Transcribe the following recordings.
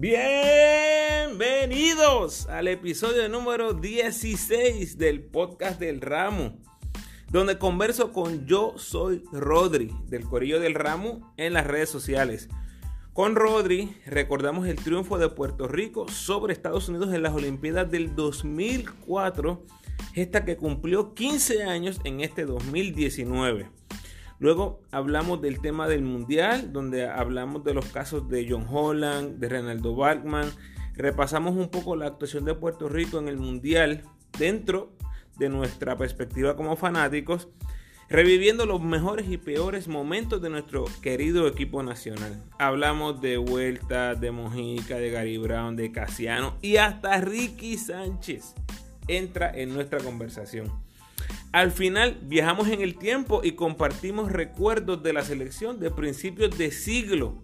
Bienvenidos al episodio número 16 del podcast del Ramo, donde converso con Yo Soy Rodri del Corillo del Ramo en las redes sociales. Con Rodri recordamos el triunfo de Puerto Rico sobre Estados Unidos en las Olimpiadas del 2004, esta que cumplió 15 años en este 2019. Luego hablamos del tema del mundial, donde hablamos de los casos de John Holland, de Renaldo Bachman. Repasamos un poco la actuación de Puerto Rico en el mundial dentro de nuestra perspectiva como fanáticos, reviviendo los mejores y peores momentos de nuestro querido equipo nacional. Hablamos de Vuelta, de Mojica, de Gary Brown, de Casiano y hasta Ricky Sánchez entra en nuestra conversación. Al final viajamos en el tiempo y compartimos recuerdos de la selección de principios de siglo.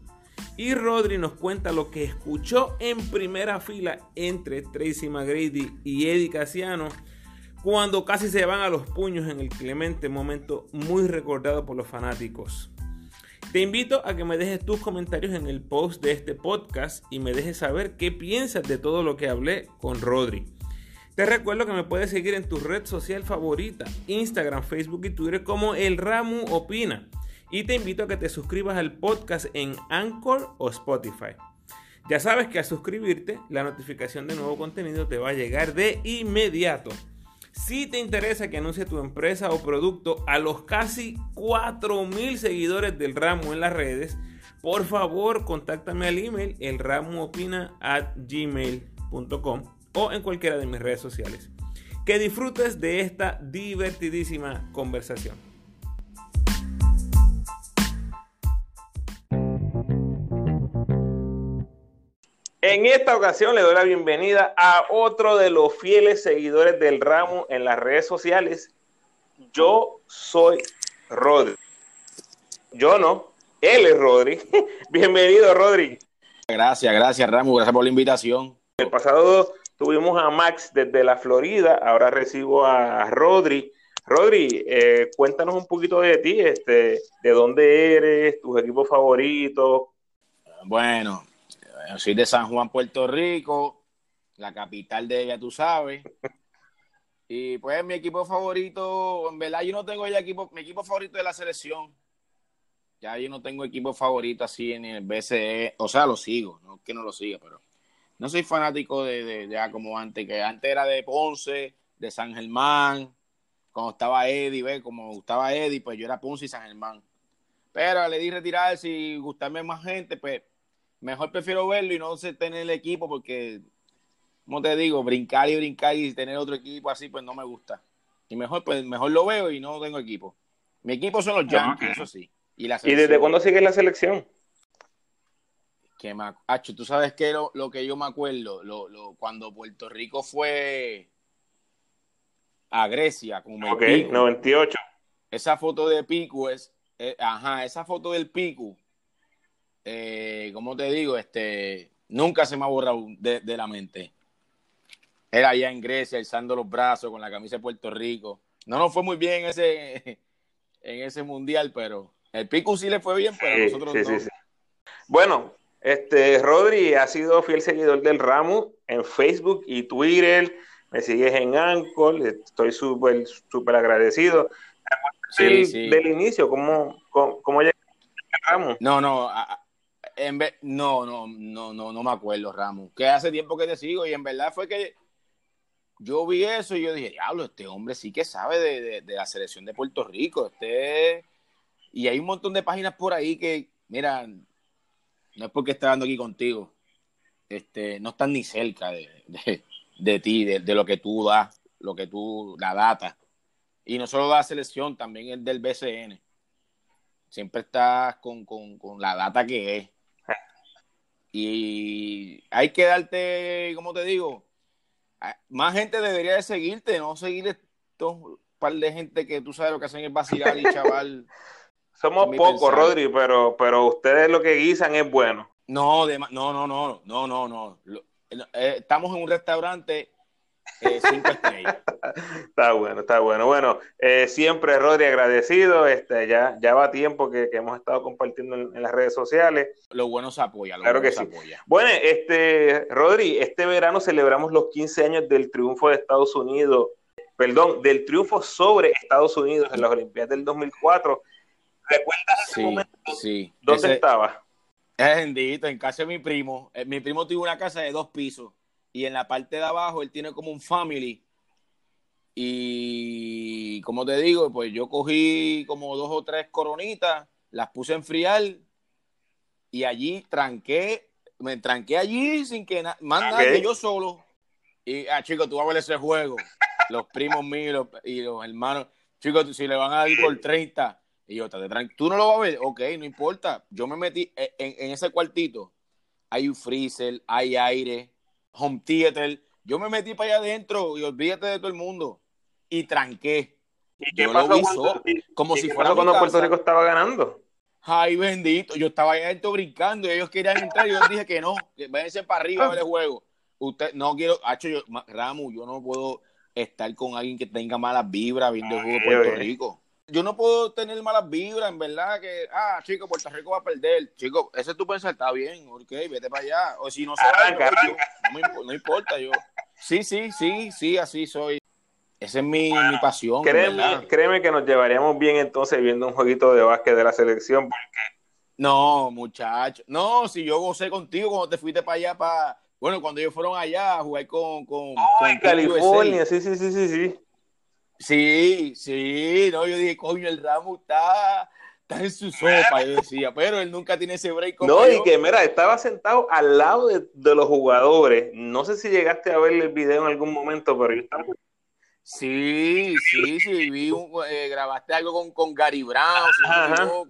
Y Rodri nos cuenta lo que escuchó en primera fila entre Tracy McGrady y Eddie Casiano cuando casi se van a los puños en el clemente momento muy recordado por los fanáticos. Te invito a que me dejes tus comentarios en el post de este podcast y me dejes saber qué piensas de todo lo que hablé con Rodri. Te recuerdo que me puedes seguir en tu red social favorita, Instagram, Facebook y Twitter como El Ramu Opina. Y te invito a que te suscribas al podcast en Anchor o Spotify. Ya sabes que al suscribirte, la notificación de nuevo contenido te va a llegar de inmediato. Si te interesa que anuncie tu empresa o producto a los casi 4.000 seguidores del ramo en las redes, por favor contáctame al email elramuopina@gmail.com o en cualquiera de mis redes sociales. Que disfrutes de esta divertidísima conversación. En esta ocasión le doy la bienvenida a otro de los fieles seguidores del ramo en las redes sociales. Yo soy Rodri. Yo no, él es Rodri. Bienvenido, Rodri. Gracias, gracias, Ramo. Gracias por la invitación. El pasado Tuvimos a Max desde la Florida, ahora recibo a Rodri. Rodri, eh, cuéntanos un poquito de ti, este, de dónde eres, tus equipos favoritos. Bueno, soy de San Juan, Puerto Rico, la capital de ella, tú sabes. Y pues mi equipo favorito, en verdad yo no tengo ya equipo, mi equipo favorito de la selección. Ya yo no tengo equipo favorito así en el BCE, o sea, lo sigo, no que no lo siga, pero no soy fanático de, ya como antes, que antes era de Ponce, de San Germán, cuando estaba Eddie, ¿ves? Como gustaba Eddie, pues yo era Ponce y San Germán. Pero le di retirarse y gustarme más gente, pues mejor prefiero verlo y no sé tener el equipo porque, como te digo, brincar y brincar y tener otro equipo así, pues no me gusta. Y mejor, pues mejor lo veo y no tengo equipo. Mi equipo son los Yankees, eso sí. ¿Y, ¿Y desde cuándo sigue la selección? Que me, tú sabes que lo, lo, que yo me acuerdo, lo, lo, cuando Puerto Rico fue a Grecia, como Ok, 98. Esa foto de Pico es, eh, ajá, esa foto del Pico, eh, como te digo, este, nunca se me ha borrado de, de, la mente. Era allá en Grecia, alzando los brazos con la camisa de Puerto Rico. No nos fue muy bien en ese, en ese mundial, pero el Pico sí le fue bien, pero nosotros no. Sí, bueno, este, Rodri ha sido fiel seguidor del ramo en Facebook y Twitter. Me sigues en Anchor. Estoy súper, súper agradecido. Sí, sí. Del inicio, ¿cómo, cómo, cómo al ramo? No, no, en vez, no, no, no, no, no me acuerdo, Ramos. Que hace tiempo que te sigo y en verdad fue que yo vi eso y yo dije, diablo, este hombre sí que sabe de, de, de la selección de Puerto Rico. Este... Y hay un montón de páginas por ahí que, mira, no es porque esté hablando aquí contigo, este, no están ni cerca de, de, ti, de, lo que tú das, lo que tú, la data. Y no solo la selección, también el del BCN. Siempre estás con, con, con la data que es. Y hay que darte, como te digo, más gente debería de seguirte, no seguir estos par de gente que tú sabes lo que hacen es vacilar y chaval. Somos pocos, Rodri, pero, pero ustedes lo que guisan es bueno. No, no, no, no, no, no, no. Eh, estamos en un restaurante eh, cinco estrellas. está bueno, está bueno. Bueno, eh, siempre Rodri agradecido. Este, ya, ya va tiempo que, hemos estado compartiendo en, las redes sociales. Lo bueno se apoya, claro que sí. Bueno, este, Rodri, este verano celebramos los 15 años del triunfo de Estados Unidos, perdón, del triunfo sobre Estados Unidos en las Olimpiadas del 2004. ¿Recuerdas ese momento? Sí. ¿Dónde estaba? Es bendito, en casa de mi primo. Eh, mi primo tuvo una casa de dos pisos y en la parte de abajo él tiene como un family. Y como te digo, pues yo cogí como dos o tres coronitas, las puse a enfriar y allí tranqué, me tranqué allí sin que nada, yo solo. Y, ah, chicos, tú vas a ver ese juego. Los primos míos y los hermanos, chicos, si le van a dar por 30, y yo, tú no lo vas a ver, ok, no importa. Yo me metí e, en, ese cuartito, hay un freezer, hay aire, home theater. Yo me metí para allá adentro y olvídate de todo el mundo. Y tranqué. ¿Y qué pasó cuando, como si fuera cuando Puerto Rico estaba ganando? Ay, bendito. Yo estaba allá adentro brincando y ellos querían entrar y yo dije que no, que váyanse para arriba a ver el juego. Usted, no quiero, hacho, yo, Ramu, yo no puedo estar con alguien que tenga malas vibras viendo el juego de Puerto Rico yo no puedo tener malas vibras, en verdad, que, ah, chico, Puerto Rico va a perder. Chico, ese tú pensar, está bien, ok, vete para allá. O si no se no, importa, yo. Sí, sí, sí, sí, así soy. Esa es mi, mi pasión. Créeme, créeme, que nos llevaríamos bien entonces viendo un jueguito de básquet de la selección. No, muchacho. No, si yo gocé contigo cuando te fuiste para allá, para. Bueno, cuando ellos fueron allá a jugar con. con, en California, sí, sí, sí, sí, sí. Sí, sí, no, yo dije, coño, el Ramo está, está en su sopa, yo decía, pero él nunca tiene ese break. no, y que mira, estaba sentado al lado de, los jugadores. No sé si llegaste a ver el video en algún momento, pero yo estaba. Sí, sí, sí, vi eh, grabaste algo con, con Gary Brown, si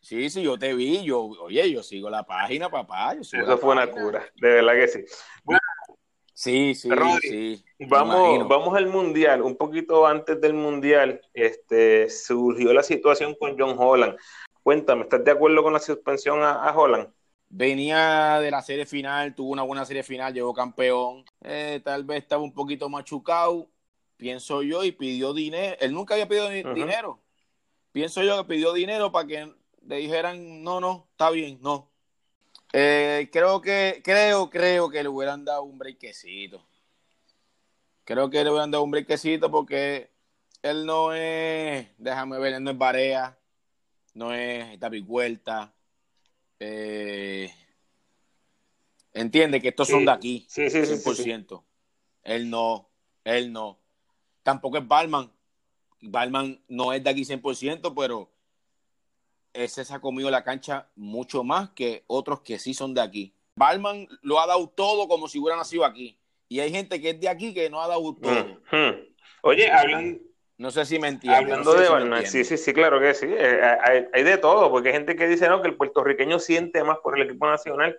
Sí, sí, yo te vi, yo, oye, yo sigo la página, papá. Eso fue una cura, de verdad que sí. Sí, sí, sí. Vamos, vamos al mundial. Un poquito antes del mundial, este, surgió la situación con John Holland. Cuéntame, ¿estás de acuerdo con la suspensión a, Holland? Venía de la serie final, tuvo una buena serie final, llegó campeón. Eh, tal vez estaba un poquito machucado, pienso yo, y pidió dinero. Él nunca había pedido dinero. Pienso yo que pidió dinero para que le dijeran, no, no, está bien, no, eh, creo que, creo, creo que le hubieran dado un brequecito. Creo que le hubieran dado un brequecito porque él no es, déjame ver, él no es Barea, no es David Vuelta. Eh, entiende que estos son de aquí, sí, sí, 100%. Él no, él no. Tampoco es Balman. Balman no es de aquí 100%, pero ese se ha comido la cancha mucho más que otros que sí son de aquí. Balman lo ha dado todo como si hubiera nacido aquí. Y hay gente que es de aquí que no ha dado todo. Oye, hablan. No sé si me entiendes. Hablando de Balman, sí, sí, sí, claro que sí. Eh, hay, de todo, porque hay gente que dice no, que el puertorriqueño siente más por el equipo nacional.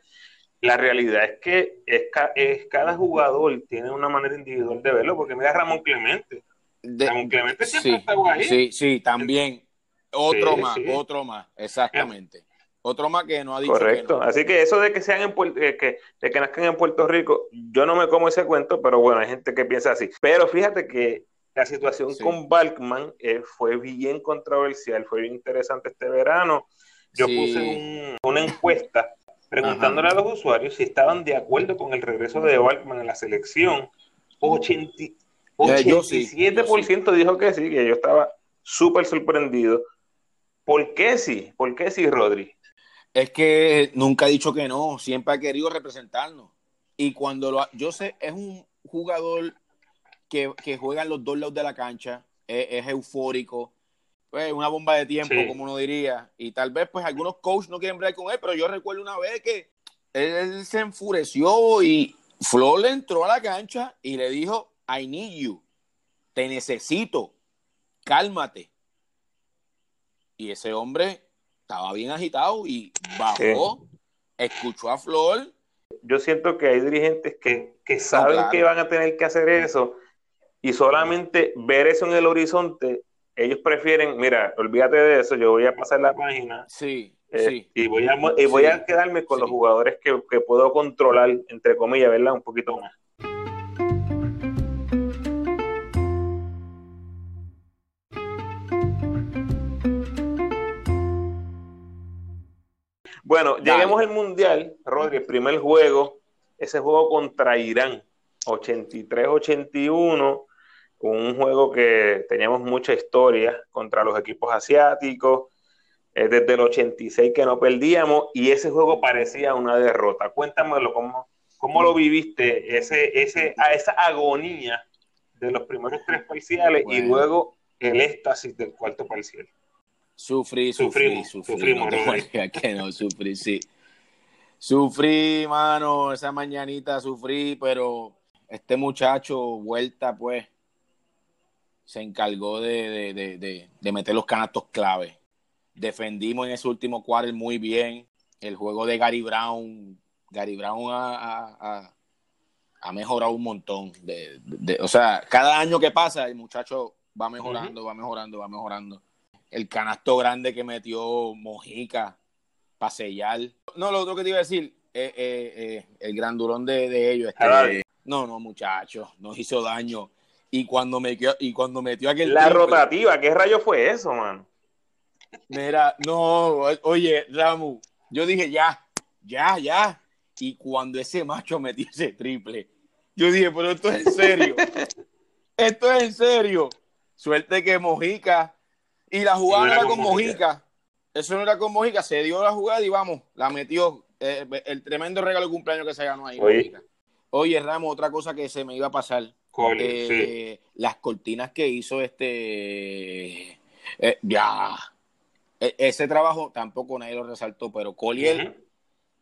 La realidad es que es, cada jugador tiene una manera individual de verlo, porque mira Ramón Clemente. Ramón Clemente siempre sí, ahí. Sí, sí, también. Otro más, otro más, exactamente. Otro más que no ha dicho. Correcto. Así que eso de que sean en eh, que, de que nazcan en Puerto Rico, yo no me como ese cuento, pero bueno, hay gente que piensa así. Pero fíjate que la situación con Balkman eh, fue bien controversial, fue bien interesante este verano. Yo puse una encuesta preguntándole a los usuarios si estaban de acuerdo con el regreso de Balkman en la selección. 80, 87% dijo que sí, que yo estaba súper sorprendido. ¿Por qué sí? ¿Por qué sí, Rodri? Es que nunca ha dicho que no, siempre ha querido representarnos. Y cuando lo yo sé, es un jugador que, juega en los dos lados de la cancha, es, eufórico, pues una bomba de tiempo, como uno diría. Y tal vez, pues algunos coaches no quieren ver con él, pero yo recuerdo una vez que él, se enfureció y Flor le entró a la cancha y le dijo: I need you, te necesito, cálmate. Y ese hombre estaba bien agitado y bajó, escuchó a Flor. Yo siento que hay dirigentes que, saben que van a tener que hacer eso y solamente ver eso en el horizonte, ellos prefieren, mira, olvídate de eso, yo voy a pasar la página. Sí. Eh, sí. Y voy a, voy a quedarme con los jugadores que, que puedo controlar, entre comillas, ¿verdad? Un poquito más. Bueno, lleguemos al Mundial, Rodri, el primer juego, ese juego contra Irán, 83-81, un juego que teníamos mucha historia contra los equipos asiáticos, eh, desde el 86 que no perdíamos, y ese juego parecía una derrota. Cuéntamelo, ¿cómo, cómo lo viviste, ese, ese, a esa agonía de los primeros tres parciales y luego el éxtasis del cuarto parcial? Sufrí, sufrí, sufrí. Sufrimos, no que no, sufrí, sí. Sufrí, mano, esa mañanita sufrí, pero este muchacho, vuelta, pues, se encargó de, de, de, de meter los canastos clave. Defendimos en ese último cuarto muy bien. El juego de Gary Brown, Gary Brown ha, ha, mejorado un montón. De, o sea, cada año que pasa, el muchacho va mejorando, va mejorando, va mejorando el canasto grande que metió Mojica para sellar. No, lo otro que te iba a decir, eh, eh, eh, el grandurón de, de ellos. Este, no, no, muchachos, nos hizo daño. Y cuando, me, y cuando metió aquel. La rotativa, ¿qué rayo fue eso, man? Mira, no, oye, Ramu, yo dije ya, ya, ya. Y cuando ese macho metió ese triple, yo dije, pero esto es en serio. esto es en serio. Suerte que Mojica y la jugada no era, con Mojica. Eso no era con Mojica. Se dio la jugada y vamos, la metió. Eh, el tremendo regalo de cumpleaños que se ganó ahí. Oye. Oye, Ramos, otra cosa que se me iba a pasar. Eh, las cortinas que hizo este. Eh, ya. E, ese trabajo tampoco nadie lo resaltó, pero Collier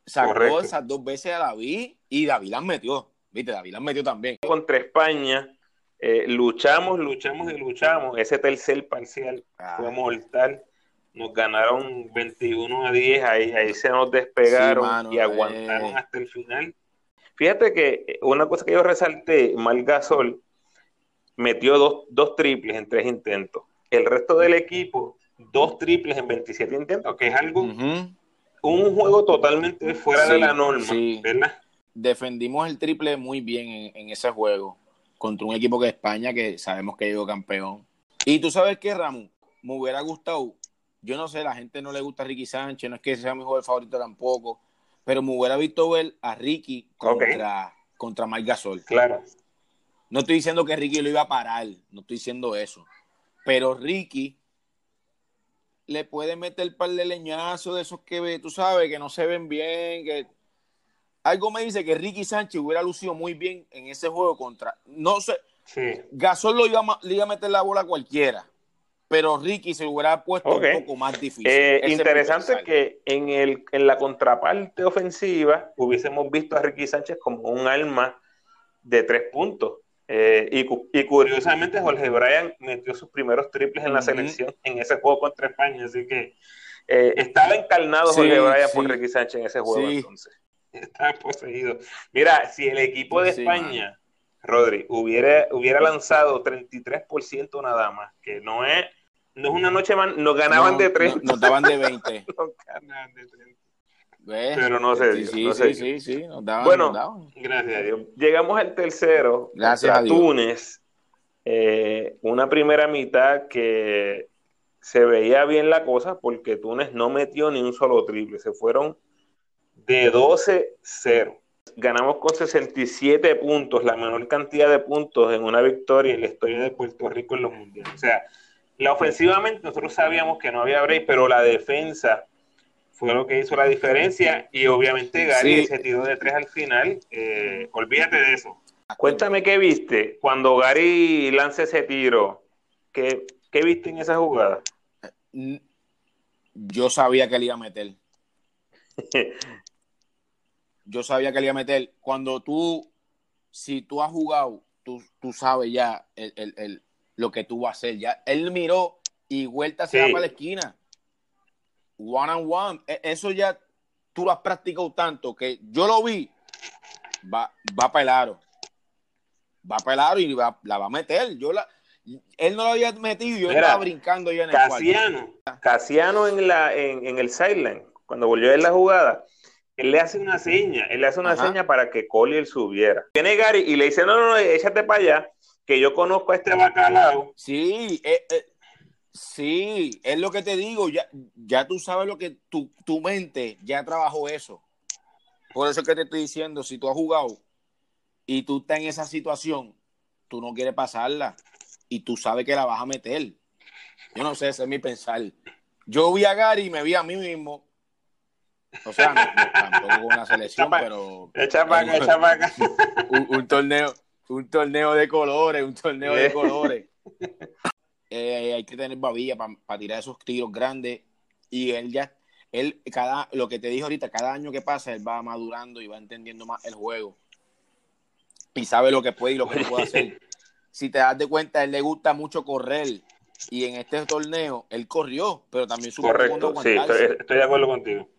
sacó esas dos veces a David y David las metió. Viste, David las metió también. Contra España eh, luchamos, luchamos y luchamos. Ese tercer parcial fue mortal. Nos ganaron 21 a 10, ahí, ahí se nos despegaron y aguantaron eh. hasta el final. Fíjate que eh, una cosa que yo resalté, Mal Gasol metió dos, dos triples en tres intentos. El resto del equipo, dos triples en 27 intentos, que es algo, un juego totalmente fuera de la norma, Defendimos el triple muy bien en ese juego contra un equipo que es España, que sabemos que llegó campeón. Y tú sabes qué, Ramón, me hubiera gustado, yo no sé, la gente no le gusta a Ricky Sánchez, no es que sea mi jugador favorito tampoco, pero me hubiera visto ver a Ricky contra, contra Mike Gasol. Claro. No estoy diciendo que Ricky lo iba a parar, no estoy diciendo eso. Pero Ricky le puede meter el par de leñazos de esos que tú sabes, que no se ven bien, que algo me dice que Ricky Sánchez hubiera lucido muy bien en ese juego contra. No sé. Gasol lo iba, le iba a meter la bola a cualquiera. Pero Ricky se hubiera puesto un poco más difícil. Eh, interesante que en, el, en la contraparte ofensiva hubiésemos visto a Ricky Sánchez como un alma de tres puntos. Eh, y, curiosamente Jorge Bryan metió sus primeros triples en la selección en ese juego contra España. Así que eh, estaba encarnado Jorge Bryan por Ricky Sánchez en ese juego entonces. Está poseído. Mira, si el equipo de España, Rodri, hubiera, hubiera lanzado 33% nada más, que no es, no es una noche más, nos ganaban de 30. Nos daban de 20. nos ganaban de 30. Pero no sé. Sí, sí, sí, sí, nos daban, bueno, gracias a Dios. Llegamos al tercero. Gracias a Túnez. Eh, una primera mitad que se veía bien la cosa porque Túnez no metió ni un solo triple. Se fueron de 12-0. Ganamos con 67 puntos, la menor cantidad de puntos en una victoria en la historia de Puerto Rico en los mundiales. O sea, la ofensivamente nosotros sabíamos que no había break, pero la defensa fue lo que hizo la diferencia y obviamente Gary se tiró de tres al final. Eh, olvídate de eso. Cuéntame qué viste cuando Gary lanza ese tiro. ¿Qué, ¿Qué viste en esa jugada? Yo sabía que le iba a meter. yo sabía que le iba a meter. Cuando tú, si tú has jugado, tú, tú sabes ya el, el, el, lo que tú vas a hacer. Ya, él miró y vuelta se va para la esquina. One on one. E, eso ya tú lo has practicado tanto que yo lo vi. Va, va para el aro. Va para el aro y va, la va a meter. Yo la, él no lo había metido y yo estaba brincando yo en el Casiano, Casiano en, la, en, en el sideline, cuando volvió a ver la jugada, él le hace una seña, él le hace una seña para que Collier subiera. Viene Gary y le dice, no, no, no, échate para allá, que yo conozco a este bacalao. Sí, eh, eh, Sí, es lo que te digo, ya, ya tú sabes lo que tu, tu mente ya trabajó eso. Por eso es que te estoy diciendo, si tú has jugado y tú estás en esa situación, tú no quieres pasarla y tú sabes que la vas a meter. Yo no sé, ese es mi pensar. Yo vi a Gary y me vi a mí mismo. O sea, no, no, tampoco una selección, pero. Echa para acá, echa para acá. Un, un torneo, un torneo de colores, un torneo de colores. Eh, hay que tener babilla para tirar esos tiros grandes. Y él ya, él, cada, lo que te dije ahorita, cada año que pasa, él va madurando y va entendiendo más el juego. Y sabe lo que puede y lo que no puede hacer. Si te das de cuenta, él le gusta mucho correr. Y en este torneo, él corrió, pero también supo Correcto, sí, estoy de acuerdo contigo.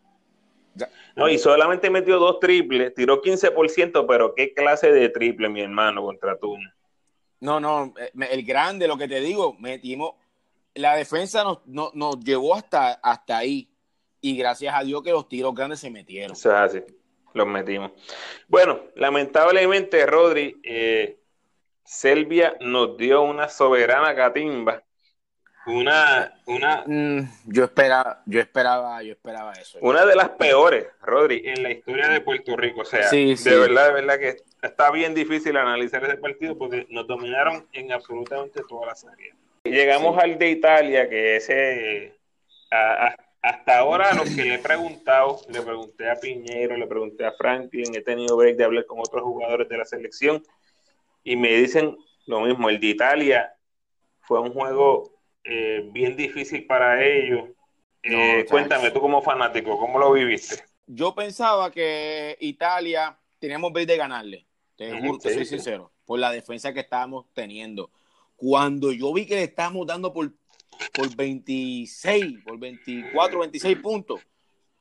No, y solamente metió dos triples, tiró 15%, pero qué clase de triple, mi hermano, contra tú. No, no, eh, el grande, lo que te digo, metimos, la defensa nos, nos, nos llevó hasta, hasta ahí. Y gracias a Dios que los tiros grandes se metieron. Eso es así, los metimos. Bueno, lamentablemente, Rodri, eh, Selvia nos dio una soberana catimba. Una, una, Mm, yo esperaba, yo esperaba, yo esperaba eso. una de las peores, Rodri, en la historia de Puerto Rico. O sea, Sí, de verdad, de verdad que está bien difícil analizar ese partido porque nos dominaron en absolutamente todas las áreas. Llegamos Sí. al de Italia, que ese, a- a- hasta ahora los que le he preguntado, le pregunté a Piñero, le pregunté a Franklin, he tenido break de hablar con otros jugadores de la selección y me dicen lo mismo, el de Italia fue un juego eh, bien difícil para ellos. Eh, No, cuéntame tú como fanático, ¿cómo lo viviste? Yo pensaba que Italia teníamos break de ganarle. Te juro, te sí, soy sí. sincero, por la defensa que estábamos teniendo. Cuando yo vi que le estábamos dando por, por 26, por 24, 26 puntos,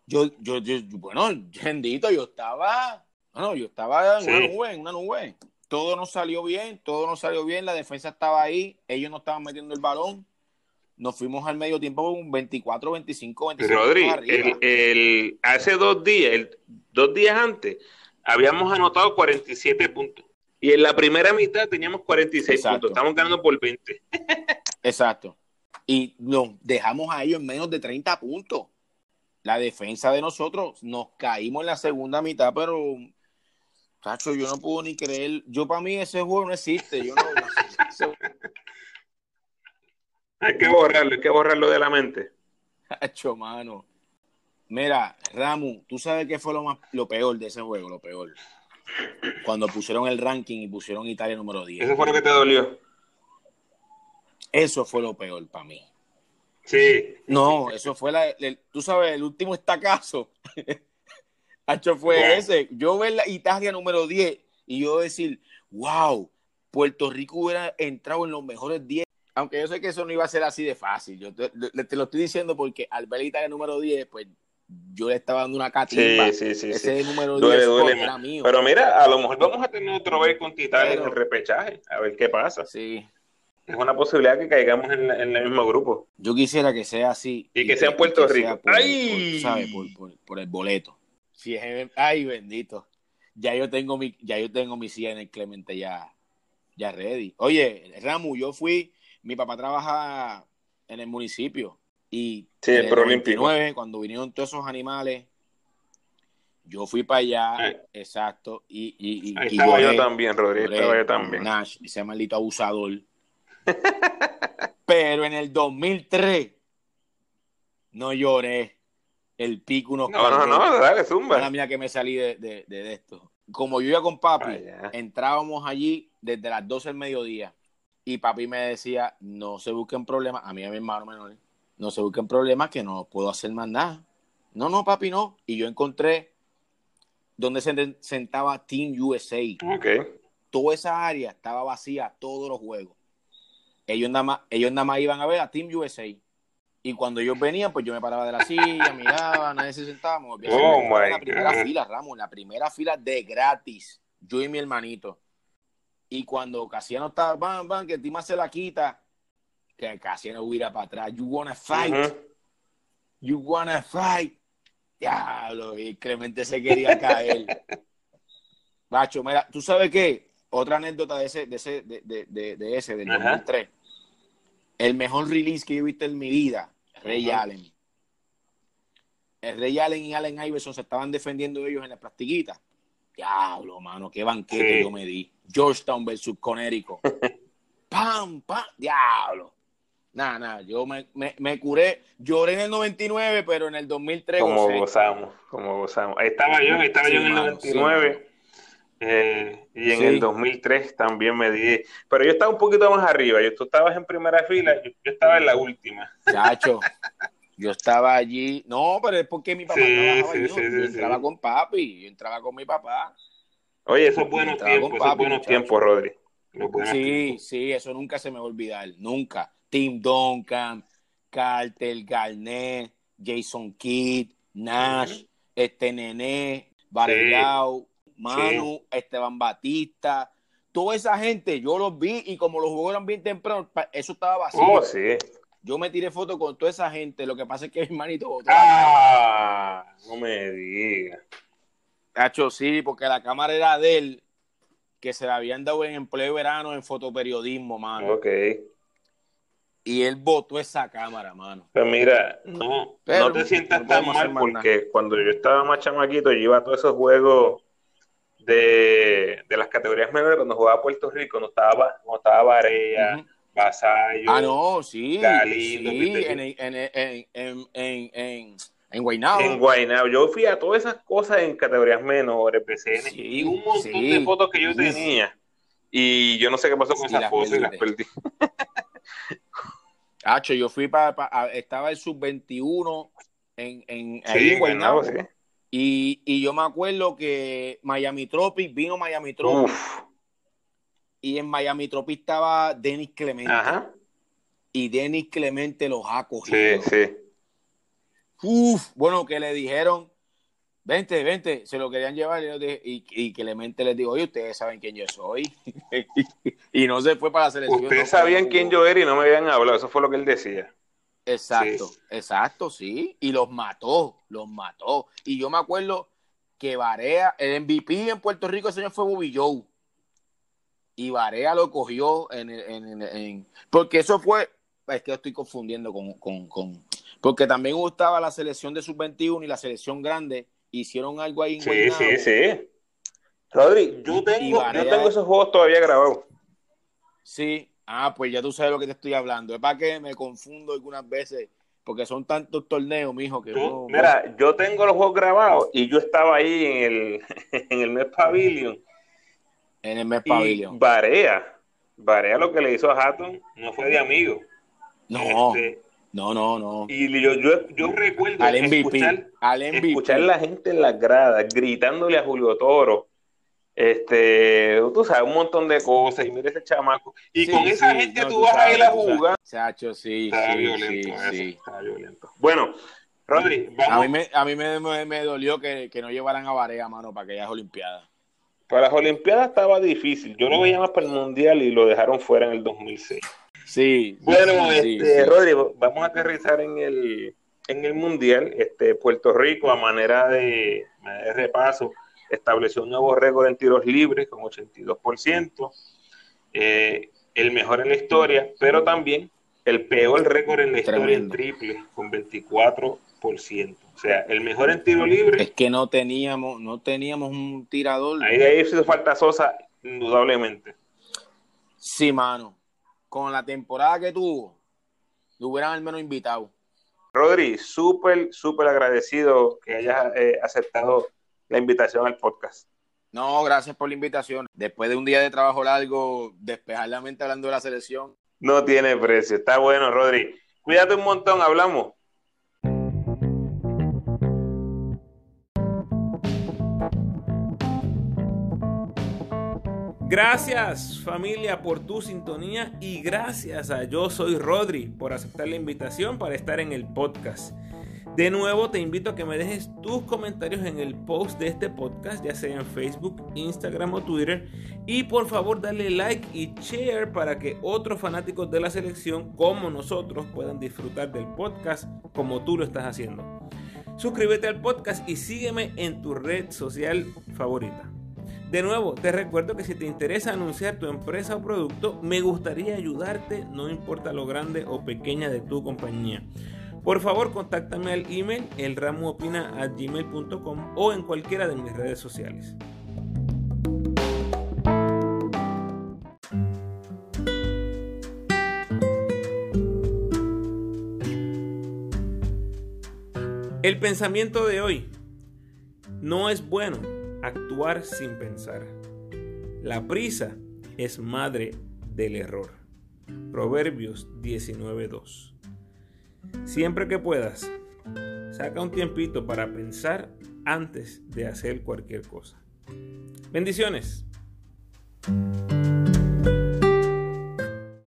yo, yo, yo bueno, bendito, yo estaba, bueno, yo estaba en una nube, en una nube. Todo nos salió bien, todo nos salió bien, la defensa estaba ahí, ellos no estaban metiendo el balón. Nos fuimos al medio tiempo con 24, 25, 26 Rodri, el, el- hace dos días, el- dos días antes, habíamos anotado 47 puntos. Y en la primera mitad teníamos 46 Exacto. puntos. Estamos ganando por 20. Exacto. Y nos dejamos a ellos en menos de 30 puntos. La defensa de nosotros nos caímos en la segunda mitad, pero Tacho, yo no puedo ni creer. Yo para mí ese juego no existe. Yo no. ese- Hay que borrarlo, hay que borrarlo de la mente. Tacho, mano. Mira, Ramu, tú sabes qué fue lo más lo peor de ese juego, lo peor. Cuando pusieron el ranking y pusieron Italia número 10. Eso fue lo que te dolió. Eso fue lo peor para mí. Sí. No, eso fue la, el- tú sabes, el último estacazo. Hacho fue ese. Yo ver la Italia número 10 y yo decir, wow, Puerto Rico hubiera entrado en los mejores 10. Aunque yo sé que eso no iba a ser así de fácil. Yo te, lo estoy diciendo porque al ver Italia número 10, pues yo le estaba dando una catimba. Sí, sí, sí, Ese número 10 Duele, duele era mío. Pero mira, a lo mejor vamos a tener otro vez con Titán en Pero- el repechaje. A ver qué pasa. sí. Es una posibilidad que caigamos en, en el mismo grupo. Yo quisiera que sea así. Y que sea en Puerto que Rico. por, ¡Ay! por, ¿sabes? Por, por- por el boleto. Si es- ay, bendito. Ya yo tengo mi, ya yo tengo mi silla en el Clemente ya, ya ready. Oye, Ramu, yo fui, mi papá trabaja en el municipio y Sí, en el. 99, cuando vinieron todos esos animales, yo fui para allá, exacto, y, y, y, Ahí y estaba yo también, Rodríguez. Lloré Estaba yo también. Nash, ese maldito abusador. Pero en el 2003 no lloré. El pico unos No, no, no, dale, zumba. mía que me salí de, de- de- de esto. Como yo iba con papi, Vaya. entrábamos allí desde las 12 del mediodía. Y papi me decía, no se busquen problemas, a mí y a mi hermano menor, no se busquen problemas que no puedo hacer más nada. No, no, papi, no. Y yo encontré donde se sentaba Team USA Ok. toda esa área estaba vacía todos los juegos. Ellos nada más, ellos nada más iban a ver a Team USA. Y cuando ellos venían, pues yo me paraba de la silla, miraba, nadie se sentaba. me volvía a Oh, my la primera God. fila, Ramos, la primera fila de gratis. Yo y mi hermanito. Y cuando Casiano estaba, van, van, que Tima se la quita, que Casiano hubiera para atrás. You wanna fight, you wanna fight. Diablo, y Clemente se quería caer. Bacho, mira, ¿tú sabes qué? Otra anécdota de ese, de ese, de, de, de, de ese, del Ajá. 2003. El mejor release que yo he visto en mi vida, Ray Allen. El Ray Allen y Allen Iverson se estaban defendiendo ellos en la plastiquita. Diablo, mano, qué banquete Sí. yo me di. Georgetown versus Connecticut. pam, pam, diablo. Nada, nada, yo me, me, me curé. Lloré en el 99, pero en el 2003 Como gocé. gozamos, como gozamos. Estaba yo, estaba Sí, yo en el mano, 99. eh, y en Sí. el 2003 también me di. Pero yo estaba un poquito más arriba. Yo, tú estabas en primera fila, yo, yo estaba en la última. Chacho, yo estaba allí. No, pero es porque mi papá Sí, trabajaba sí, allí, sí, yo sí, entraba sí. con papi, yo entraba con mi papá. Oye, esos buenos tiempos, esos buenos tiempos, Rodri. Buenos Sí, tiempos. sí, eso nunca se me va a olvidar, nunca. Tim Duncan, Carter, Garnett, Jason Kidd, Nash, este Nené, Varellao, Manu, Esteban Batista, toda esa gente, yo los vi y como los juegos eran bien temprano, eso estaba vacío. Oh, sí. Yo me tiré fotos con toda esa gente, lo que pasa es que mi hermanito botó Ah, no me digas. Cacho, sí, porque la cámara era de él, que se la habían dado en empleo de verano en fotoperiodismo, mano. Ok. Y él botó esa cámara, mano. Pues mira, no, Pero no te sientas no tan mal nada. porque cuando yo estaba más chamaquito, yo iba a todos esos juegos de, de las categorías menores, cuando jugaba Puerto Rico, no estaba, no estaba Barea. Basayo. Ah, no, sí. Galindo, sí, en, en, en, en, en Guaynabo. En Yo fui a todas esas cosas en categorías menores, PCN, y un montón de fotos que yo tenía. Y yo no sé qué pasó con esas fotos perdí. y las perdí. Hacho, yo fui para. Estaba el sub-21 en, en, y, y, yo me acuerdo que Miami Tropic vino Miami Tropic y en Miami Tropic estaba Denis Clemente. ajá. Y Denis Clemente los ha Sí, cogido. sí. Uf, bueno, que le dijeron, vente, vente, se lo querían llevar y, y, Clemente les dijo, oye, ustedes saben quién yo soy. y no se fue para la selección. Ustedes no, sabían quién yo era y no me habían hablado, eso fue lo que él decía. Exacto, Sí. exacto, sí. Y los mató, los mató. Y yo me acuerdo que Barea, el MVP en Puerto Rico, ese señor fue Bobby Joe. Y Barea lo cogió en, el- en, en- en- porque eso fue, es que estoy confundiendo con, con, con- porque también gustaba la selección de sub-21 y la selección grande, hicieron algo ahí en Sí, Guaynabo. sí, sí. Rodri, yo tengo, yo tengo esos juegos todavía grabados. Sí, ah, pues ya tú sabes lo que te estoy hablando. Es para que me confundo algunas veces, porque son tantos torneos, mijo, que Yo- mira, yo tengo los juegos grabados y yo estaba ahí en el, en el Mes Pavilion. En el mes pabellón. Barea, Barea lo que le hizo a Hatton no fue de amigo. No, Este, no, no, no. y yo, yo, yo recuerdo Al MVP, escuchar, al MVP. escuchar la gente en las gradas gritándole a Julio Toro. Este, tú sabes, un montón de cosas. Y mira ese chamaco. Y Sí, con esa sí, gente no, tú tú vas a ir a jugar. Chacho, sí, Está sí, violento sí, está violento. Bueno, Rodri, A mí me, a mí me, me- me dolió que, que no llevaran a Barea, mano, para aquellas Olimpiadas. Para las Olimpiadas estaba difícil. Yo lo veía más para el Mundial y lo dejaron fuera en el 2006. Sí. Bueno, sí, este, sí. Rodri, vamos a aterrizar en el, en el Mundial. Este, Puerto Rico, a manera de, de repaso, estableció un nuevo récord en tiros libres con 82%, eh, el mejor en la historia, pero también el peor récord en la historia en triple con 24%. O sea, el mejor en tiro libre, Es que no teníamos, no teníamos un tirador. ahí ahí hizo falta Sosa, indudablemente. Sí, mano. Con la temporada que tuvo, lo hubieran al menos invitado. Rodri, súper, súper agradecido que hayas eh, aceptado la invitación al podcast. No, gracias por la invitación. Después de un día de trabajo largo, despejar la mente hablando de la selección. No tiene precio. Está bueno, Rodri. Cuídate un montón, hablamos. Gracias familia por tu sintonía y gracias a Yo Soy Rodri por aceptar la invitación para estar en el podcast. De nuevo te invito a que me dejes tus comentarios en el post de este podcast, ya sea en Facebook, Instagram o Twitter. Y por favor dale like y share para que otros fanáticos de la selección como nosotros puedan disfrutar del podcast como tú lo estás haciendo. Suscríbete al podcast y sígueme en tu red social favorita. De nuevo, te recuerdo que si te interesa anunciar tu empresa o producto, me gustaría ayudarte, no importa lo grande o pequeña de tu compañía. Por favor, contáctame al email elramoopina.gmail.com o en cualquiera de mis redes sociales. El pensamiento de hoy. No es bueno actuar sin pensar. La prisa es madre del error. Proverbios 19.2. Siempre que puedas, saca un tiempito para pensar antes de hacer cualquier cosa. Bendiciones.